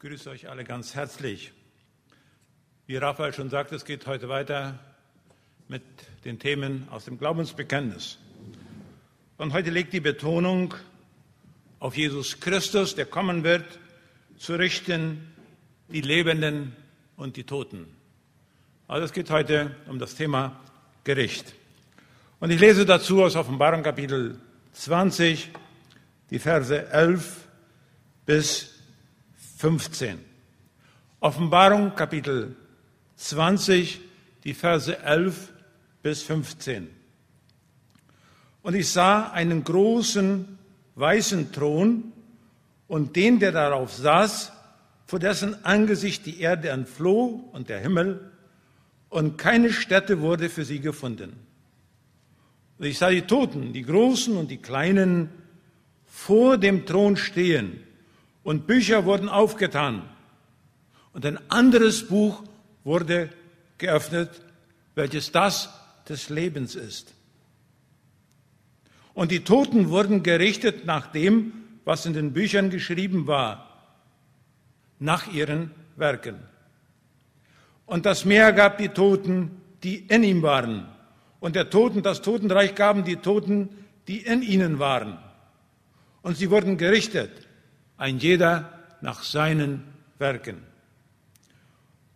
grüße euch alle ganz herzlich. Wie Raphael schon sagt, es geht heute weiter mit den Themen aus dem Glaubensbekenntnis. Und heute liegt die Betonung auf Jesus Christus, der kommen wird, zu richten die Lebenden und die Toten. Also es geht heute um das Thema Gericht. Und ich lese dazu aus Offenbarung Kapitel 20, die Verse 11 bis 15. Offenbarung Kapitel 20, die Verse 11 bis 15. Und ich sah einen großen weißen Thron und den, der darauf saß, vor dessen Angesicht die Erde entfloh und der Himmel, und keine Stätte wurde für sie gefunden. Und ich sah die Toten, die Großen und die Kleinen, vor dem Thron stehen, und Bücher wurden aufgetan. Und ein anderes Buch wurde geöffnet, welches das des Lebens ist. Und die Toten wurden gerichtet nach dem, was in den Büchern geschrieben war, nach ihren Werken. Und das Meer gab die Toten, die in ihm waren. Und der Toten, das Totenreich gaben die Toten, die in ihnen waren. Und sie wurden gerichtet, ein jeder nach seinen Werken.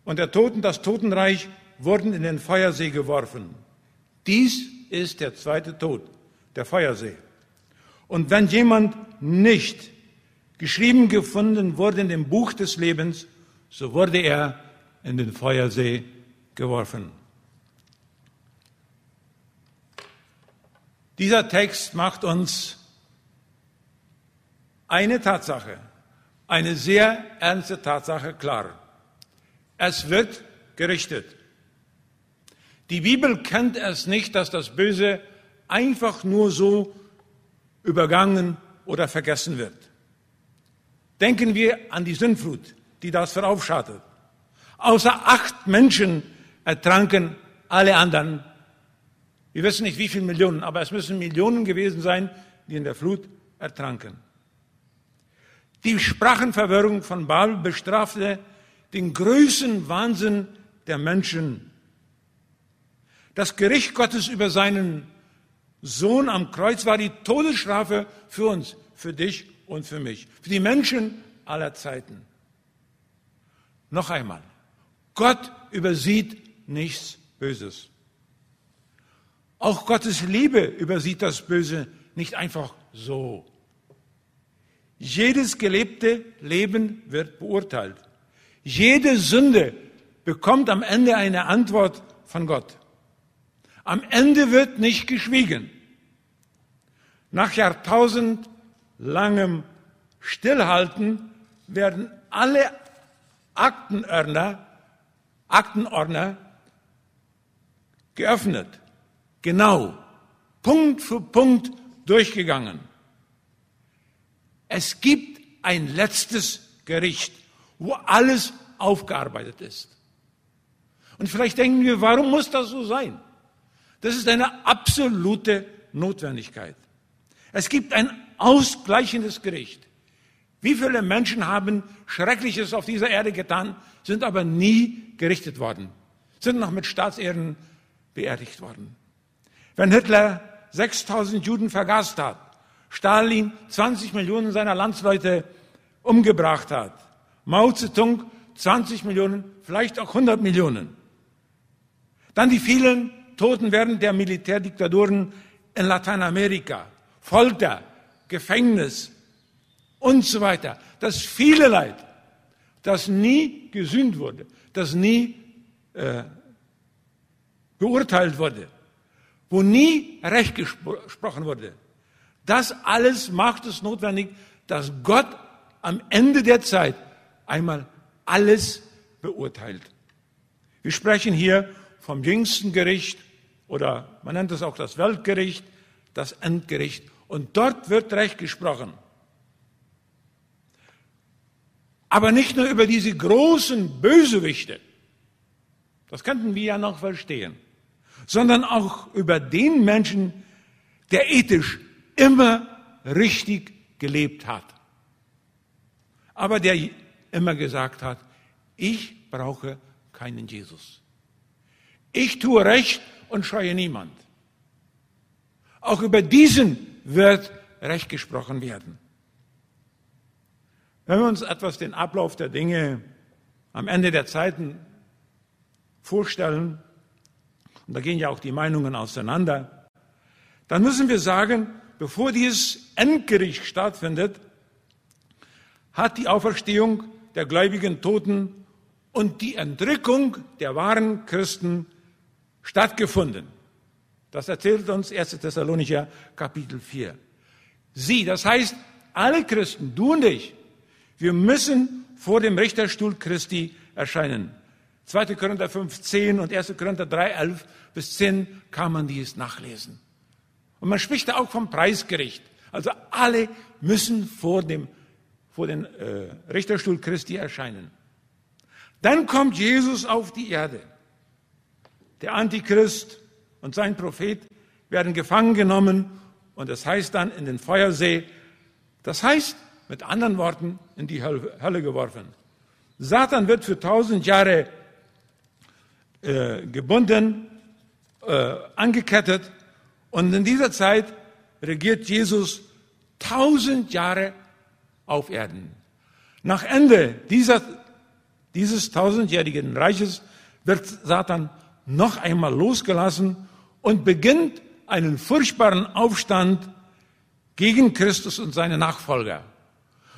Und der Toten, das Totenreich wurden in den Feuersee geworfen. Dies ist der zweite Tod, der Feuersee. Und wenn jemand nicht geschrieben gefunden wurde in dem Buch des Lebens, so wurde er in den Feuersee geworfen. Dieser Text macht uns eine Tatsache, eine sehr ernste Tatsache klar. Es wird gerichtet. Die Bibel kennt es nicht, dass das Böse einfach nur so übergangen oder vergessen wird. Denken wir an die Sündflut, die das veraufschattet. Außer acht Menschen ertranken alle anderen. Wir wissen nicht, wie viele Millionen, aber es müssen Millionen gewesen sein, die in der Flut ertranken. Die Sprachenverwirrung von Babel bestrafte den größten Wahnsinn der Menschen. Das Gericht Gottes über seinen Sohn am Kreuz war die Todesstrafe für uns, für dich und für mich, für die Menschen aller Zeiten. Noch einmal, Gott übersieht nichts Böses. Auch Gottes Liebe übersieht das Böse nicht einfach so. Jedes gelebte Leben wird beurteilt. Jede Sünde bekommt am Ende eine Antwort von Gott. Am Ende wird nicht geschwiegen. Nach jahrtausendlangem Stillhalten werden alle Aktenordner, Aktenordner geöffnet. Genau. Punkt für Punkt durchgegangen. Es gibt ein letztes Gericht, wo alles aufgearbeitet ist. Und vielleicht denken wir, warum muss das so sein? Das ist eine absolute Notwendigkeit. Es gibt ein ausgleichendes Gericht. Wie viele Menschen haben Schreckliches auf dieser Erde getan, sind aber nie gerichtet worden, sind noch mit Staatsehren beerdigt worden. Wenn Hitler 6000 Juden vergast hat, Stalin 20 Millionen seiner Landsleute umgebracht hat. Mao Zedong 20 Millionen, vielleicht auch 100 Millionen. Dann die vielen Toten während der Militärdiktaturen in Lateinamerika. Folter, Gefängnis und so weiter. Das viele Leid, das nie gesühnt wurde, das nie äh, beurteilt wurde, wo nie Recht gesprochen wurde. Das alles macht es notwendig, dass Gott am Ende der Zeit einmal alles beurteilt. Wir sprechen hier vom jüngsten Gericht oder man nennt es auch das Weltgericht, das Endgericht. Und dort wird Recht gesprochen. Aber nicht nur über diese großen Bösewichte, das könnten wir ja noch verstehen, sondern auch über den Menschen, der ethisch immer richtig gelebt hat. Aber der immer gesagt hat, ich brauche keinen Jesus. Ich tue Recht und scheue niemand. Auch über diesen wird Recht gesprochen werden. Wenn wir uns etwas den Ablauf der Dinge am Ende der Zeiten vorstellen, und da gehen ja auch die Meinungen auseinander, dann müssen wir sagen, bevor dieses Endgericht stattfindet, hat die Auferstehung der gläubigen Toten und die Entrückung der wahren Christen stattgefunden. Das erzählt uns 1. Thessalonicher Kapitel 4. Sie, das heißt, alle Christen, du und ich, wir müssen vor dem Richterstuhl Christi erscheinen. 2. Korinther 5, 10 und 1. Korinther 3, 11 bis 10 kann man dies nachlesen. Und man spricht da auch vom Preisgericht. Also alle müssen vor dem vor den äh, Richterstuhl Christi erscheinen. Dann kommt Jesus auf die Erde. Der Antichrist und sein Prophet werden gefangen genommen und das heißt dann in den Feuersee. Das heißt, mit anderen Worten, in die Hölle geworfen. Satan wird für tausend Jahre äh, gebunden, äh, angekettet und in dieser Zeit regiert Jesus tausend Jahre auf Erden. Nach Ende dieser, dieses tausendjährigen Reiches wird Satan noch einmal losgelassen und beginnt einen furchtbaren Aufstand gegen Christus und seine Nachfolger.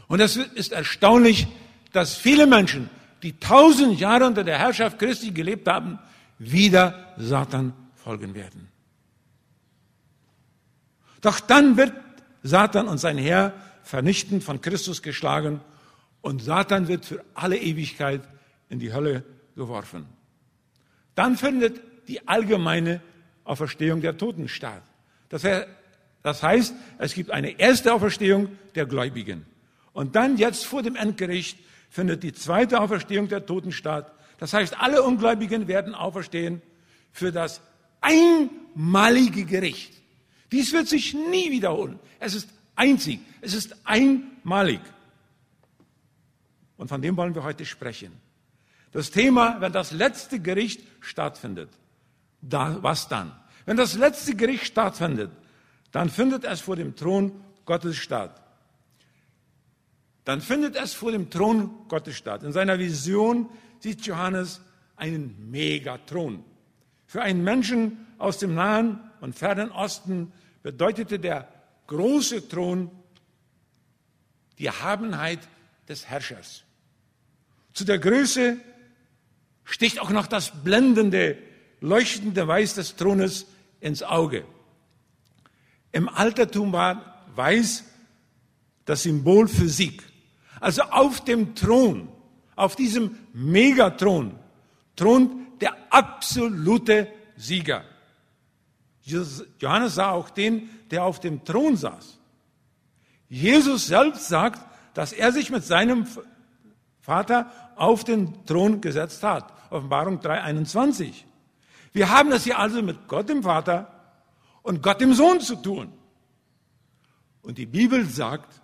Und es ist erstaunlich, dass viele Menschen, die tausend Jahre unter der Herrschaft Christi gelebt haben, wieder Satan folgen werden. Doch dann wird Satan und sein Herr vernichtend von Christus geschlagen und Satan wird für alle Ewigkeit in die Hölle geworfen. Dann findet die allgemeine Auferstehung der Toten statt. Das heißt, es gibt eine erste Auferstehung der Gläubigen. Und dann jetzt vor dem Endgericht findet die zweite Auferstehung der Toten statt. Das heißt, alle Ungläubigen werden auferstehen für das einmalige Gericht. Dies wird sich nie wiederholen. Es ist einzig. Es ist einmalig. Und von dem wollen wir heute sprechen. Das Thema, wenn das letzte Gericht stattfindet, da, was dann? Wenn das letzte Gericht stattfindet, dann findet es vor dem Thron Gottes statt. Dann findet es vor dem Thron Gottes statt. In seiner Vision sieht Johannes einen Megathron. Für einen Menschen aus dem Nahen und Fernen Osten bedeutete der große Thron die Erhabenheit des Herrschers. Zu der Größe sticht auch noch das blendende, leuchtende Weiß des Thrones ins Auge. Im Altertum war Weiß das Symbol für Sieg. Also auf dem Thron, auf diesem Megathron, thront der absolute Sieger. Johannes sah auch den, der auf dem Thron saß. Jesus selbst sagt, dass er sich mit seinem Vater auf den Thron gesetzt hat. Offenbarung 3.21. Wir haben es hier also mit Gott dem Vater und Gott dem Sohn zu tun. Und die Bibel sagt,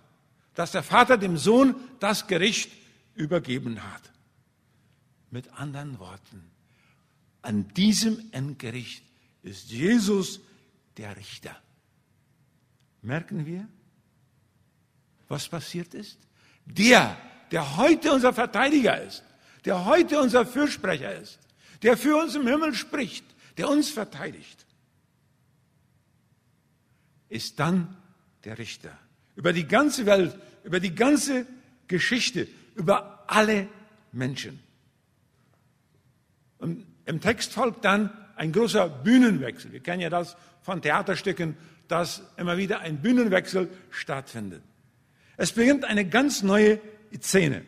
dass der Vater dem Sohn das Gericht übergeben hat. Mit anderen Worten, an diesem Endgericht ist Jesus der Richter. Merken wir, was passiert ist? Der, der heute unser Verteidiger ist, der heute unser Fürsprecher ist, der für uns im Himmel spricht, der uns verteidigt, ist dann der Richter. Über die ganze Welt, über die ganze Geschichte, über alle Menschen. Und im Text folgt dann ein großer Bühnenwechsel. Wir kennen ja das von Theaterstücken, dass immer wieder ein Bühnenwechsel stattfindet. Es beginnt eine ganz neue Szene.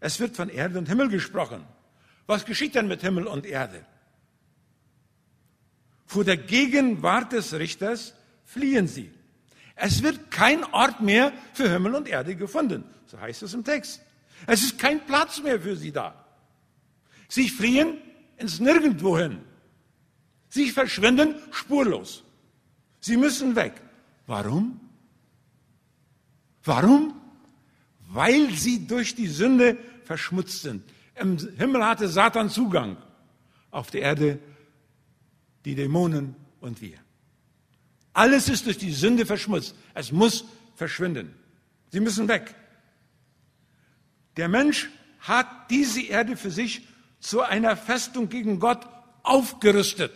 Es wird von Erde und Himmel gesprochen. Was geschieht denn mit Himmel und Erde? Vor der Gegenwart des Richters fliehen sie. Es wird kein Ort mehr für Himmel und Erde gefunden. So heißt es im Text. Es ist kein Platz mehr für sie da. Sie fliehen ins Nirgendwohin. Sie verschwinden spurlos. Sie müssen weg. Warum? Warum? Weil sie durch die Sünde verschmutzt sind. Im Himmel hatte Satan Zugang, auf der Erde die Dämonen und wir. Alles ist durch die Sünde verschmutzt. Es muss verschwinden. Sie müssen weg. Der Mensch hat diese Erde für sich zu einer Festung gegen Gott aufgerüstet.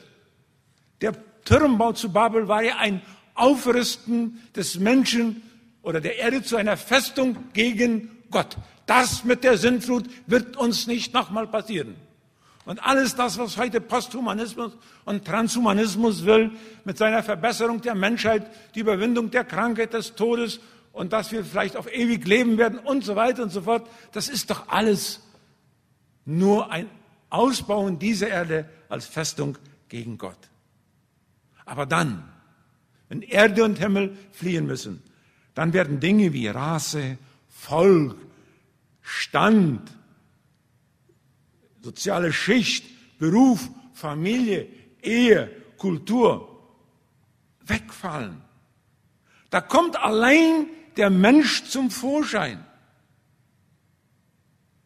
Der Turmbau zu Babel war ja ein Aufrüsten des Menschen oder der Erde zu einer Festung gegen Gott. Das mit der Sintflut wird uns nicht nochmal passieren. Und alles das, was heute Posthumanismus und Transhumanismus will, mit seiner Verbesserung der Menschheit, die Überwindung der Krankheit, des Todes und dass wir vielleicht auf ewig leben werden und so weiter und so fort, das ist doch alles nur ein Ausbauen dieser Erde als Festung gegen Gott. Aber dann, wenn Erde und Himmel fliehen müssen, dann werden Dinge wie Rasse, Volk, Stand, soziale Schicht, Beruf, Familie, Ehe, Kultur wegfallen. Da kommt allein der Mensch zum Vorschein.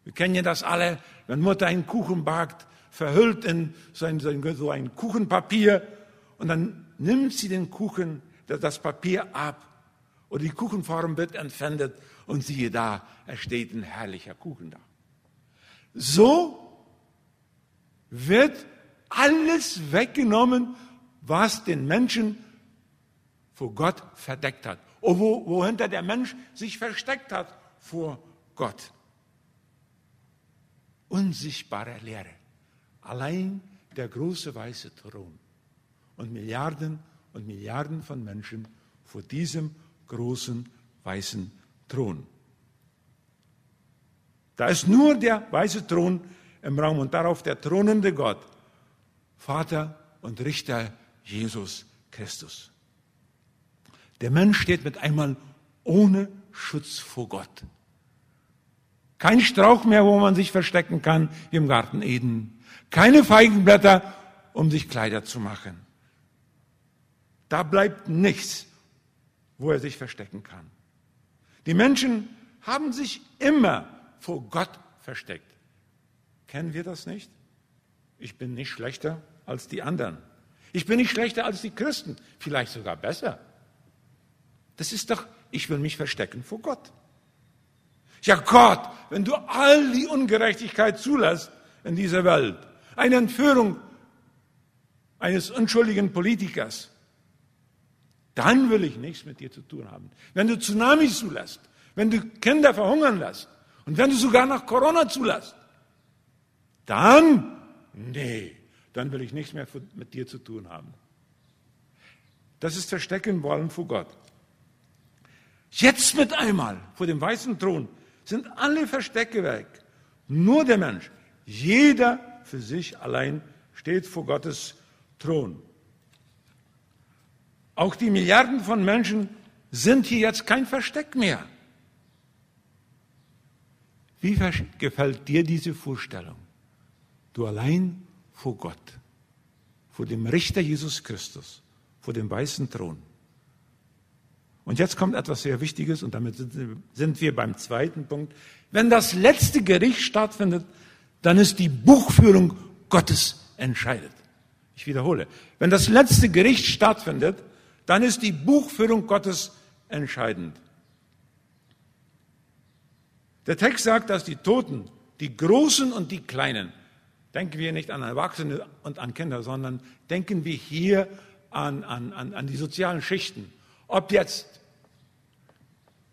Wir kennen ja das alle, wenn Mutter einen Kuchen backt, verhüllt in so ein, so ein Kuchenpapier und dann nimmt sie den Kuchen, das Papier ab oder die Kuchenform wird entwendet und siehe da, es steht ein herrlicher Kuchen da. So wird alles weggenommen, was den Menschen vor Gott verdeckt hat. Und wo, wohinter der Mensch sich versteckt hat vor Gott. Unsichtbare Lehre. Allein der große weiße Thron. Und Milliarden und Milliarden von Menschen vor diesem großen weißen Thron. Da ist nur der weiße Thron im Raum und darauf der thronende Gott, Vater und Richter Jesus Christus. Der Mensch steht mit einmal ohne Schutz vor Gott. Kein Strauch mehr, wo man sich verstecken kann, wie im Garten Eden. Keine Feigenblätter, um sich Kleider zu machen. Da bleibt nichts, wo er sich verstecken kann. Die Menschen haben sich immer vor Gott versteckt. Kennen wir das nicht? Ich bin nicht schlechter als die anderen. Ich bin nicht schlechter als die Christen, vielleicht sogar besser. Das ist doch, ich will mich verstecken vor Gott. Ja Gott, wenn du all die Ungerechtigkeit zulässt in dieser Welt, eine Entführung eines unschuldigen Politikers, dann will ich nichts mit dir zu tun haben. Wenn du Tsunamis zulässt, wenn du Kinder verhungern lässt und wenn du sogar noch Corona zulässt, dann, nee, dann will ich nichts mehr mit dir zu tun haben. Das ist Verstecken wollen vor Gott. Jetzt mit einmal vor dem weißen Thron sind alle Verstecke weg. Nur der Mensch, jeder für sich allein steht vor Gottes Thron. Auch die Milliarden von Menschen sind hier jetzt kein Versteck mehr. Wie gefällt dir diese Vorstellung? Du allein vor Gott, vor dem Richter Jesus Christus, vor dem weißen Thron. Und jetzt kommt etwas sehr Wichtiges und damit sind wir beim zweiten Punkt. Wenn das letzte Gericht stattfindet, dann ist die Buchführung Gottes entscheidet. Ich wiederhole. Wenn das letzte Gericht stattfindet, dann ist die Buchführung Gottes entscheidend. Der Text sagt, dass die Toten, die Großen und die Kleinen, denken wir nicht an Erwachsene und an Kinder, sondern denken wir hier an, an, an, an die sozialen Schichten. Ob jetzt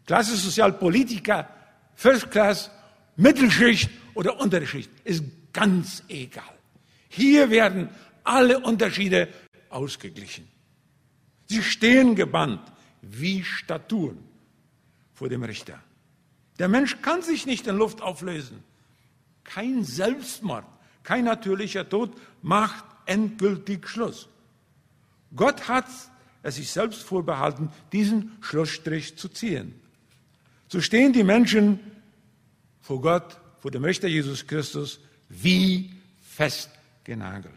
Klasse Sozialpolitiker, First Class, Mittelschicht oder untere Schicht, ist ganz egal. Hier werden alle Unterschiede ausgeglichen. Sie stehen gebannt wie Statuen vor dem Richter. Der Mensch kann sich nicht in Luft auflösen. Kein Selbstmord, kein natürlicher Tod macht endgültig Schluss. Gott hat es sich selbst vorbehalten, diesen Schlussstrich zu ziehen. So stehen die Menschen vor Gott, vor dem Richter Jesus Christus, wie festgenagelt.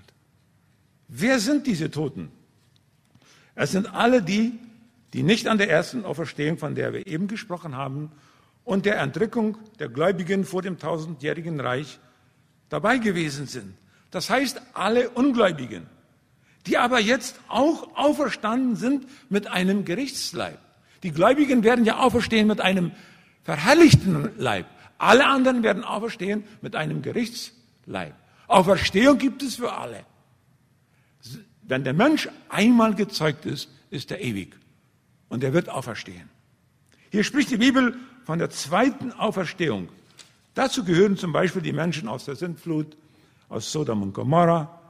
Wer sind diese Toten? Es sind alle die, die nicht an der ersten Auferstehung, von der wir eben gesprochen haben, und der Entrückung der Gläubigen vor dem tausendjährigen Reich dabei gewesen sind. Das heißt, alle Ungläubigen, die aber jetzt auch auferstanden sind mit einem Gerichtsleib. Die Gläubigen werden ja auferstehen mit einem verherrlichten Leib. Alle anderen werden auferstehen mit einem Gerichtsleib. Auferstehung gibt es für alle. Wenn der Mensch einmal gezeugt ist, ist er ewig. Und er wird auferstehen. Hier spricht die Bibel von der zweiten Auferstehung. Dazu gehören zum Beispiel die Menschen aus der Sintflut, aus Sodom und Gomorra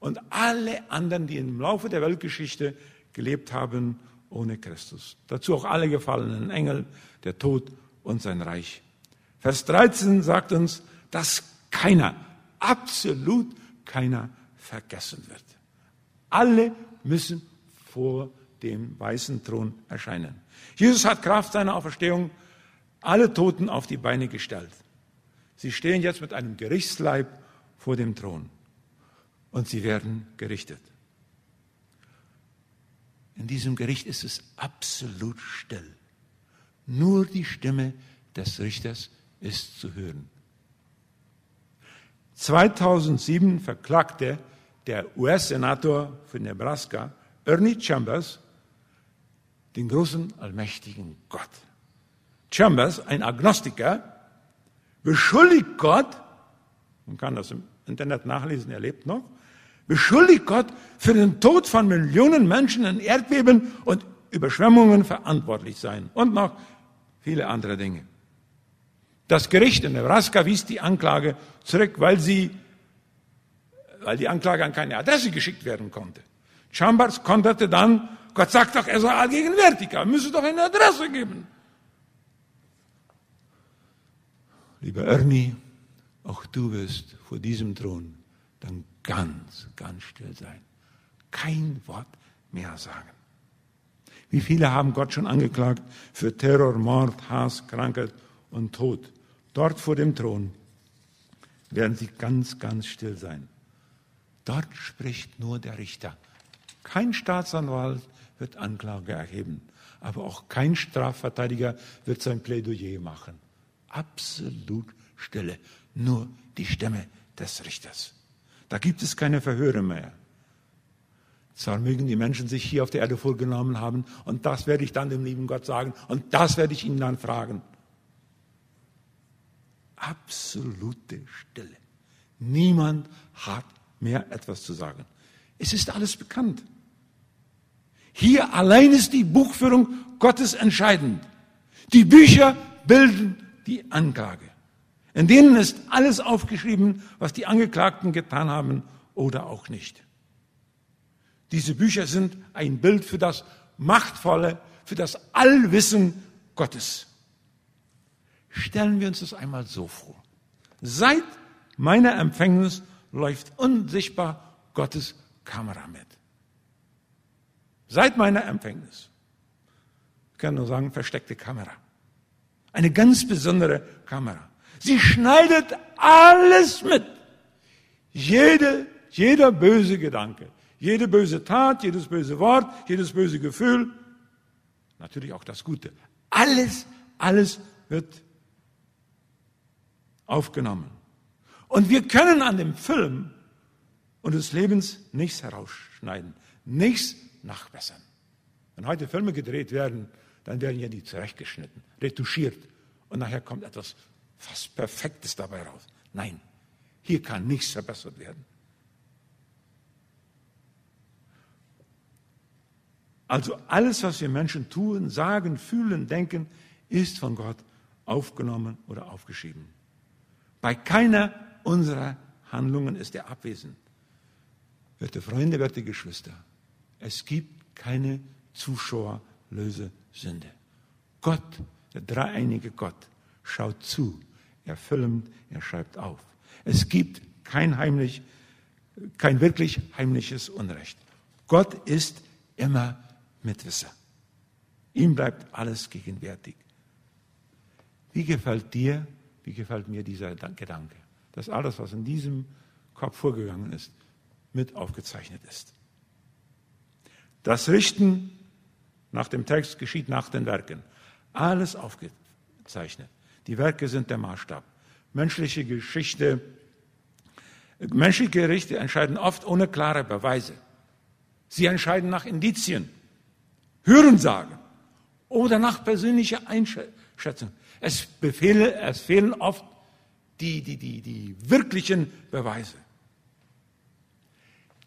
und alle anderen, die im Laufe der Weltgeschichte gelebt haben ohne Christus. Dazu auch alle gefallenen Engel, der Tod und sein Reich. Vers 13 sagt uns, dass keiner, absolut keiner vergessen wird. Alle müssen vor dem weißen Thron erscheinen. Jesus hat Kraft seiner Auferstehung alle Toten auf die Beine gestellt. Sie stehen jetzt mit einem Gerichtsleib vor dem Thron und sie werden gerichtet. In diesem Gericht ist es absolut still. Nur die Stimme des Richters ist zu hören. 2007 verklagte der US-Senator für Nebraska, Ernie Chambers, den großen allmächtigen Gott. Chambers, ein Agnostiker, beschuldigt Gott, man kann das im Internet nachlesen, er lebt noch, beschuldigt Gott für den Tod von Millionen Menschen in Erdbeben und Überschwemmungen verantwortlich sein und noch viele andere Dinge. Das Gericht in Nebraska wies die Anklage zurück, weil sie, weil die Anklage an keine Adresse geschickt werden konnte. Chambers konterte dann, Gott sagt doch, er sei allgegenwärtig, er müsse doch eine Adresse geben. Lieber Ernie, auch du wirst vor diesem Thron dann ganz, ganz still sein. Kein Wort mehr sagen. Wie viele haben Gott schon angeklagt für Terror, Mord, Hass, Krankheit und Tod? Dort vor dem Thron werden sie ganz, ganz still sein. Dort spricht nur der Richter. Kein Staatsanwalt wird Anklage erheben, aber auch kein Strafverteidiger wird sein Plädoyer machen. Absolut Stille, nur die Stimme des Richters. Da gibt es keine Verhöre mehr. Zwar mögen die Menschen sich hier auf der Erde vorgenommen haben, und das werde ich dann dem lieben Gott sagen, und das werde ich ihnen dann fragen. Absolute Stille. Niemand hat mehr etwas zu sagen. Es ist alles bekannt. Hier allein ist die Buchführung Gottes entscheidend. Die Bücher bilden die Anklage. In denen ist alles aufgeschrieben, was die Angeklagten getan haben oder auch nicht. Diese Bücher sind ein Bild für das Machtvolle, für das Allwissen Gottes. Stellen wir uns das einmal so vor. Seit meiner Empfängnis läuft unsichtbar Gottes Kamera mit. Seit meiner Empfängnis. Ich kann nur sagen, versteckte Kamera. Eine ganz besondere Kamera. Sie schneidet alles mit. Jede, jeder böse Gedanke, jede böse Tat, jedes böse Wort, jedes böse Gefühl, natürlich auch das Gute. Alles, alles wird aufgenommen. Und wir können an dem Film unseres Lebens nichts herausschneiden, nichts nachbessern. Wenn heute Filme gedreht werden, dann werden ja die zurechtgeschnitten, retuschiert und nachher kommt etwas fast Perfektes dabei raus. Nein, hier kann nichts verbessert werden. Also alles, was wir Menschen tun, sagen, fühlen, denken, ist von Gott aufgenommen oder aufgeschrieben. Bei keiner unserer Handlungen ist er abwesend. Werte Freunde, werte Geschwister, es gibt keine zuschauerlöse Sünde. Gott, der dreieinige Gott, schaut zu, er filmt, er schreibt auf. Es gibt kein heimlich, kein wirklich heimliches Unrecht. Gott ist immer Mitwisser. Ihm bleibt alles gegenwärtig. Wie gefällt dir wie gefällt mir dieser Gedanke? Dass alles, was in diesem Kopf vorgegangen ist, mit aufgezeichnet ist. Das Richten nach dem Text geschieht nach den Werken. Alles aufgezeichnet. Die Werke sind der Maßstab. Menschliche Geschichte, menschliche Gerichte entscheiden oft ohne klare Beweise. Sie entscheiden nach Indizien, Hörensagen oder nach persönlicher Einschätzung. Es, befehle, es fehlen oft die, die, die, die wirklichen Beweise.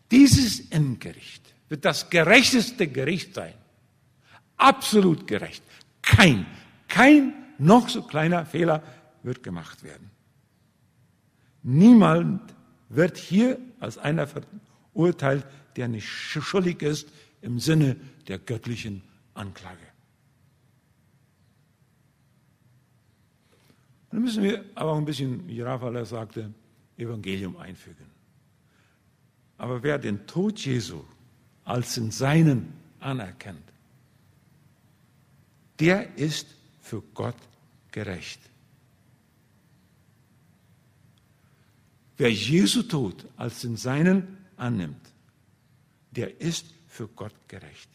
Dieses Endgericht wird das gerechteste Gericht sein. Absolut gerecht. Kein, kein noch so kleiner Fehler wird gemacht werden. Niemand wird hier als einer verurteilt, der nicht schuldig ist im Sinne der göttlichen Anklage. Dann müssen wir aber auch ein bisschen, wie Raphael sagte, Evangelium einfügen. Aber wer den Tod Jesu als in seinen anerkennt, der ist für Gott gerecht. Wer Jesu Tod als in seinen annimmt, der ist für Gott gerecht.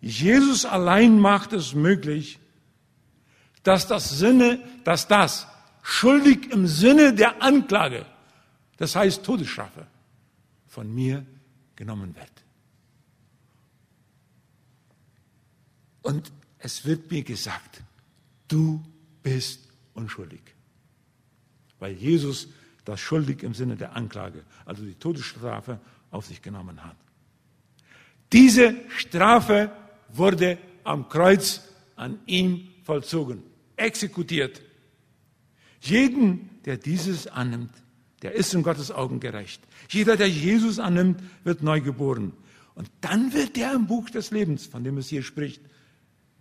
Jesus allein macht es möglich, dass das Sinne, dass das schuldig im Sinne der Anklage, das heißt Todesstrafe, von mir genommen wird. Und es wird mir gesagt, du bist unschuldig. Weil Jesus das schuldig im Sinne der Anklage, also die Todesstrafe, auf sich genommen hat. Diese Strafe wurde am Kreuz an ihm vollzogen, exekutiert. Jeden, der dieses annimmt, der ist in Gottes Augen gerecht. Jeder, der Jesus annimmt, wird neu geboren. Und dann wird er im Buch des Lebens, von dem es hier spricht,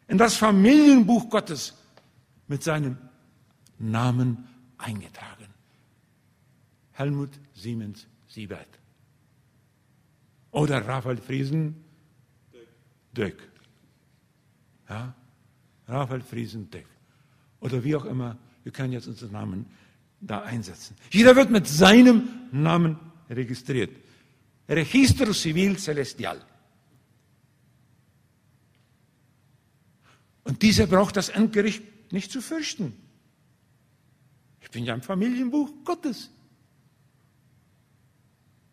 in das Familienbuch Gottes mit seinem Namen eingetragen. Helmut Siemens Siebert. Oder Raphael Friesen Döck. Ja? Raphael Friesen Döck. Oder wie auch immer, wir können jetzt unseren Namen da einsetzen. Jeder wird mit seinem Namen registriert. Registro Civil Celestial. Und dieser braucht das Endgericht nicht zu fürchten. Ich bin ja im Familienbuch Gottes.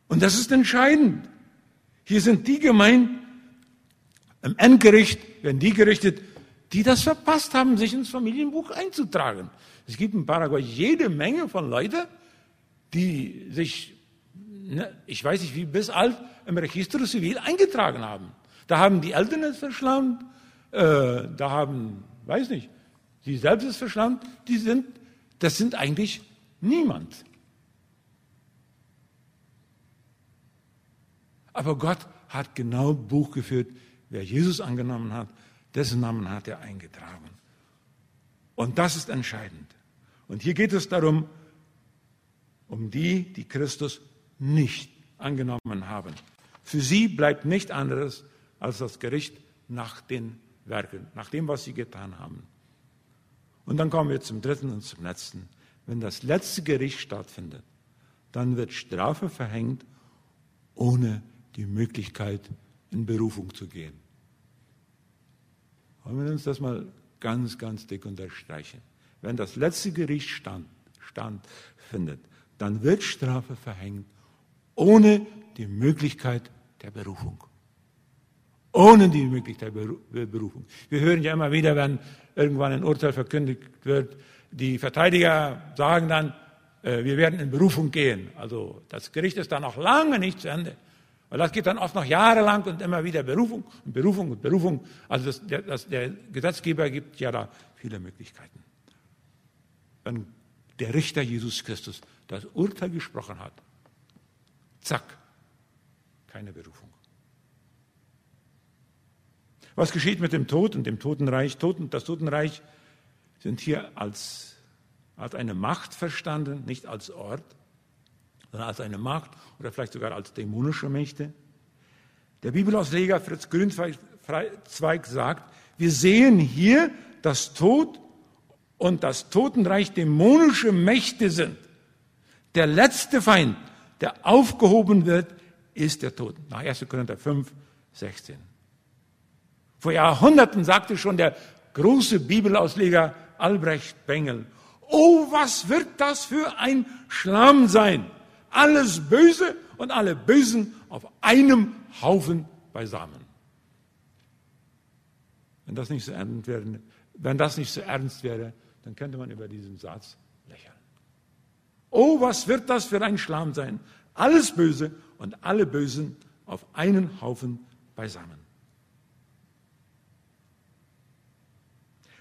Und das ist entscheidend. Hier sind die gemeint, im Endgericht werden die gerichtet, die das verpasst haben, sich ins Familienbuch einzutragen. Es gibt in Paraguay jede Menge von Leuten, die sich, ne, ich weiß nicht wie, bis alt im Registro Civil eingetragen haben. Da haben die Eltern es verschlammt, äh, da haben, weiß nicht, sie selbst es verschlammt, die sind, das sind eigentlich niemand. Aber Gott hat genau Buch geführt, wer Jesus angenommen hat, dessen Namen hat er eingetragen. Und das ist entscheidend. Und hier geht es darum, um die, die Christus nicht angenommen haben. Für sie bleibt nicht anderes als das Gericht nach den Werken, nach dem, was sie getan haben. Und dann kommen wir zum dritten und zum letzten. Wenn das letzte Gericht stattfindet, dann wird Strafe verhängt, ohne die Möglichkeit, in Berufung zu gehen. Wollen wir uns das mal ganz, ganz dick unterstreichen. Wenn das letzte Gericht stand, stand findet, dann wird Strafe verhängt, ohne die Möglichkeit der Berufung. Ohne die Möglichkeit der Berufung. Wir hören ja immer wieder, wenn irgendwann ein Urteil verkündigt wird, die Verteidiger sagen dann, äh, wir werden in Berufung gehen. Also das Gericht ist dann noch lange nicht zu Ende. Weil das geht dann oft noch jahrelang und immer wieder Berufung und Berufung und Berufung. Also das, der, das, der Gesetzgeber gibt ja da viele Möglichkeiten. Wenn der Richter Jesus Christus das Urteil gesprochen hat, zack, keine Berufung. Was geschieht mit dem Tod und dem Totenreich? Toten, das Totenreich sind hier als, als eine Macht verstanden, nicht als Ort sondern als eine Macht oder vielleicht sogar als dämonische Mächte. Der Bibelausleger Fritz Grünzweig sagt, wir sehen hier, dass Tod und das Totenreich dämonische Mächte sind. Der letzte Feind, der aufgehoben wird, ist der Tod. Nach 1. Korinther 5, 16. Vor Jahrhunderten sagte schon der große Bibelausleger Albrecht Bengel. Oh, was wird das für ein Schlamm sein? Alles Böse und alle Bösen auf einem Haufen beisammen. Wenn das nicht so ernst wäre, wenn das nicht so ernst wäre, dann könnte man über diesen Satz lächeln. Oh, was wird das für ein Schlamm sein? Alles Böse und alle Bösen auf einen Haufen beisammen.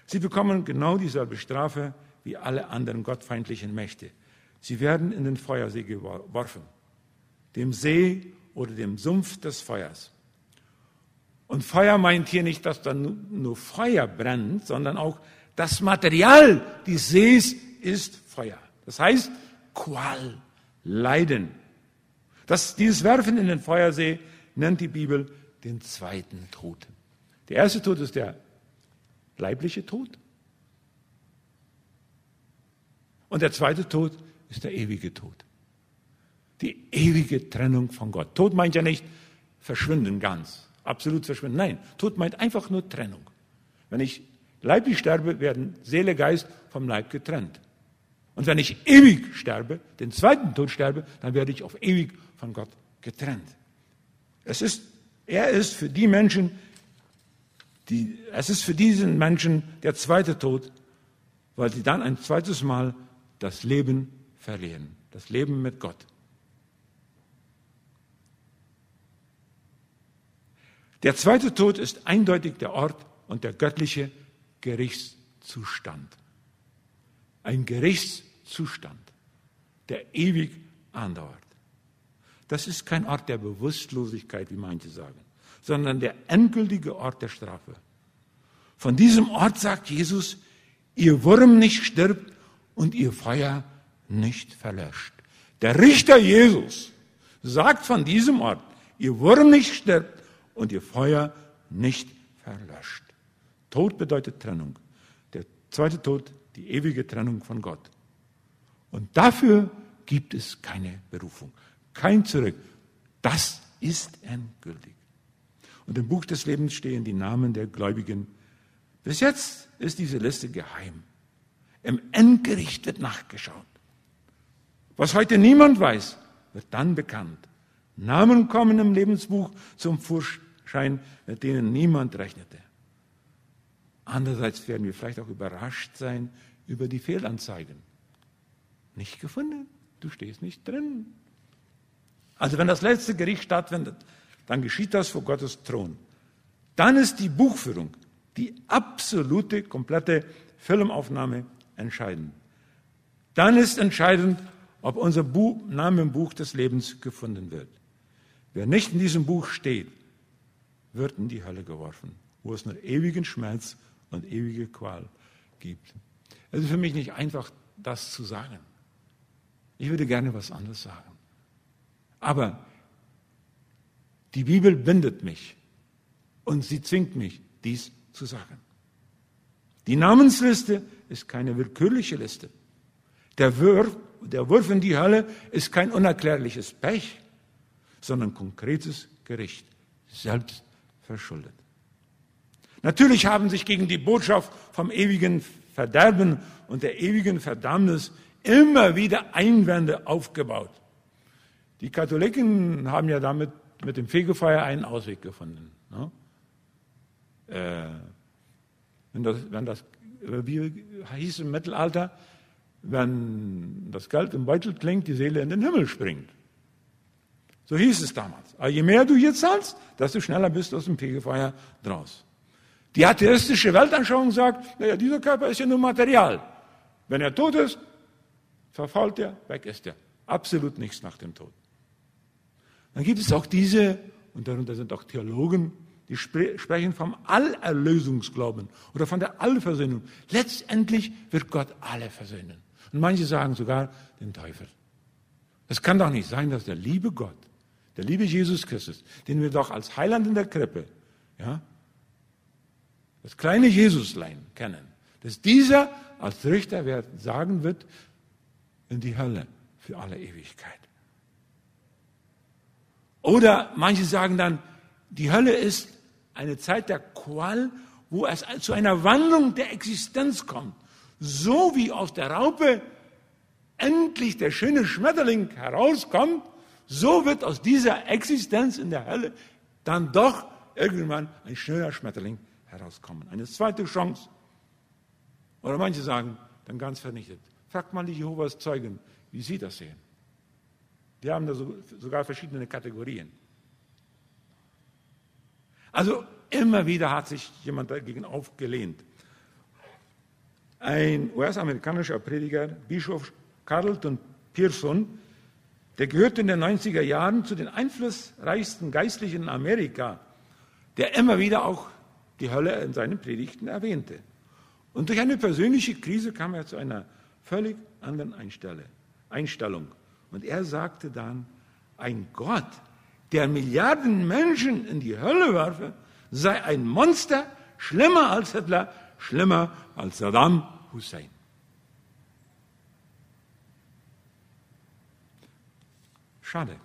Sie bekommen genau dieselbe Strafe wie alle anderen gottfeindlichen Mächte. Sie werden in den Feuersee geworfen, dem See oder dem Sumpf des Feuers. Und Feuer meint hier nicht, dass dann nur Feuer brennt, sondern auch das Material des Sees ist Feuer. Das heißt Qual, Leiden. Das, dieses Werfen in den Feuersee nennt die Bibel den zweiten Tod. Der erste Tod ist der leibliche Tod. Und der zweite Tod ist der ewige Tod. Die ewige Trennung von Gott. Tod meint ja nicht verschwinden ganz, absolut verschwinden. Nein, Tod meint einfach nur Trennung. Wenn ich leiblich sterbe, werden Seele, Geist vom Leib getrennt. Und wenn ich ewig sterbe, den zweiten Tod sterbe, dann werde ich auf ewig von Gott getrennt. Es ist, er ist für die Menschen, die, es ist für diesen Menschen der zweite Tod, weil sie dann ein zweites Mal das Leben verlieren, das Leben mit Gott. Der zweite Tod ist eindeutig der Ort und der göttliche Gerichtszustand. Ein Gerichtszustand, der ewig andauert. Das ist kein Ort der Bewusstlosigkeit, wie manche sagen, sondern der endgültige Ort der Strafe. Von diesem Ort sagt Jesus, ihr Wurm nicht stirbt und ihr Feuer nicht verlöscht. Der Richter Jesus sagt von diesem Ort, ihr Wurm nicht stirbt und ihr Feuer nicht verlöscht. Tod bedeutet Trennung. Der zweite Tod, die ewige Trennung von Gott. Und dafür gibt es keine Berufung, kein Zurück. Das ist endgültig. Und im Buch des Lebens stehen die Namen der Gläubigen. Bis jetzt ist diese Liste geheim. Im Endgericht wird nachgeschaut. Was heute niemand weiß, wird dann bekannt. Namen kommen im Lebensbuch zum Vorschein, mit denen niemand rechnete. Andererseits werden wir vielleicht auch überrascht sein über die Fehlanzeigen. Nicht gefunden, du stehst nicht drin. Also wenn das letzte Gericht stattfindet, dann geschieht das vor Gottes Thron. Dann ist die Buchführung, die absolute, komplette Filmaufnahme entscheidend. Dann ist entscheidend, ob unser Buch, Name im Buch des Lebens gefunden wird. Wer nicht in diesem Buch steht, wird in die Hölle geworfen, wo es nur ewigen Schmerz und ewige Qual gibt. Es ist für mich nicht einfach, das zu sagen. Ich würde gerne was anderes sagen. Aber die Bibel bindet mich und sie zwingt mich, dies zu sagen. Die Namensliste ist keine willkürliche Liste. Der Wurf, der Wurf in die Hölle ist kein unerklärliches Pech, sondern konkretes Gericht, selbst verschuldet. Natürlich haben sich gegen die Botschaft vom ewigen Verderben und der ewigen Verdammnis immer wieder Einwände aufgebaut. Die Katholiken haben ja damit mit dem Fegefeuer einen Ausweg gefunden. Ne? Äh, wenn, das, wenn das, wie hieß im Mittelalter, wenn das Geld im Beutel klingt, die Seele in den Himmel springt. So hieß es damals. Aber je mehr du jetzt zahlst, desto schneller bist du aus dem Fegefeuer draus. Die atheistische Weltanschauung sagt, naja, dieser Körper ist ja nur Material. Wenn er tot ist, verfault er, weg ist er. Absolut nichts nach dem Tod. Dann gibt es auch diese, und darunter sind auch Theologen, die sprechen vom Allerlösungsglauben oder von der Allversöhnung. Letztendlich wird Gott alle versöhnen. Und manche sagen sogar den Teufel. Es kann doch nicht sein, dass der liebe Gott, der liebe Jesus Christus, den wir doch als Heiland in der Krippe, ja, das kleine Jesuslein kennen, dass dieser als Richter sagen wird, in die Hölle für alle Ewigkeit. Oder manche sagen dann, die Hölle ist eine Zeit der Qual, wo es zu einer Wandlung der Existenz kommt. So wie aus der Raupe endlich der schöne Schmetterling herauskommt, so wird aus dieser Existenz in der Hölle dann doch irgendwann ein schöner Schmetterling herauskommen. Eine zweite Chance. Oder manche sagen, dann ganz vernichtet. Fragt mal die Jehovas Zeugen, wie sie das sehen. Die haben da so, sogar verschiedene Kategorien. Also immer wieder hat sich jemand dagegen aufgelehnt. Ein US-amerikanischer Prediger, Bischof Carlton Pearson, der gehörte in den 90er Jahren zu den einflussreichsten Geistlichen in Amerika, der immer wieder auch die Hölle in seinen Predigten erwähnte. Und durch eine persönliche Krise kam er zu einer völlig anderen Einstellung. Und er sagte dann, ein Gott, der Milliarden Menschen in die Hölle werfe, sei ein Monster, schlimmer als Hitler, schlimmer als Saddam Hussein. Schade,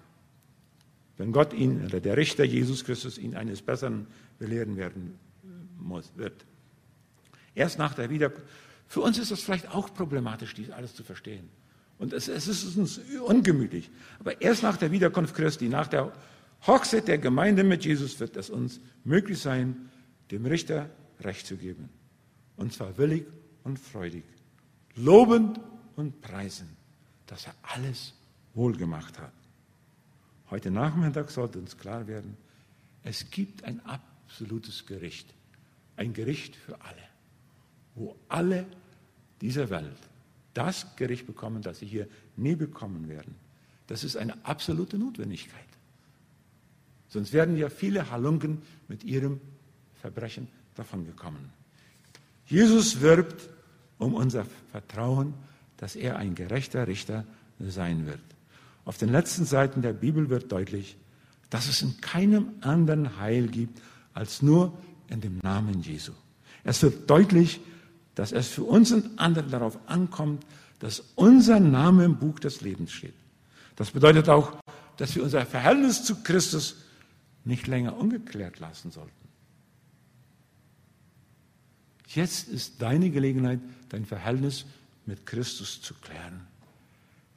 wenn Gott ihn, oder der Richter Jesus Christus, ihn eines Besseren belehren werden muss, wird. Erst nach der Wiederkunft. Für uns ist das vielleicht auch problematisch, dies alles zu verstehen. Und es, es ist uns ungemütlich. Aber erst nach der Wiederkunft Christi, nach der Hochzeit der Gemeinde mit Jesus, wird es uns möglich sein, dem Richter Recht zu geben. Und zwar willig und freudig, lobend und preisend, dass er alles wohlgemacht hat. Heute Nachmittag sollte uns klar werden, es gibt ein absolutes Gericht, ein Gericht für alle, wo alle dieser Welt das Gericht bekommen, das sie hier nie bekommen werden. Das ist eine absolute Notwendigkeit. Sonst werden ja viele Halunken mit ihrem Verbrechen davongekommen. Jesus wirbt um unser Vertrauen, dass er ein gerechter Richter sein wird. Auf den letzten Seiten der Bibel wird deutlich, dass es in keinem anderen Heil gibt als nur in dem Namen Jesu. Es wird deutlich, dass es für uns und andere darauf ankommt, dass unser Name im Buch des Lebens steht. Das bedeutet auch, dass wir unser Verhältnis zu Christus nicht länger ungeklärt lassen sollten. Jetzt ist deine Gelegenheit, dein Verhältnis mit Christus zu klären.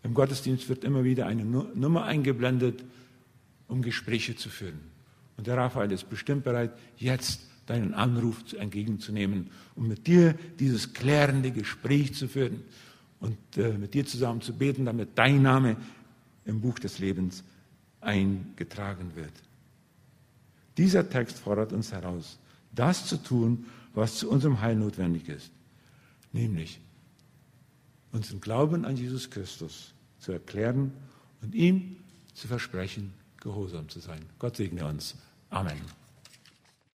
Im Gottesdienst wird immer wieder eine Nummer eingeblendet, um Gespräche zu führen. Und der Raphael ist bestimmt bereit, jetzt deinen Anruf entgegenzunehmen, um mit dir dieses klärende Gespräch zu führen und äh, mit dir zusammen zu beten, damit dein Name im Buch des Lebens eingetragen wird. Dieser Text fordert uns heraus, das zu tun, was zu unserem Heil notwendig ist, nämlich unseren Glauben an Jesus Christus zu erklären und ihm zu versprechen, gehorsam zu sein. Gott segne uns. Amen.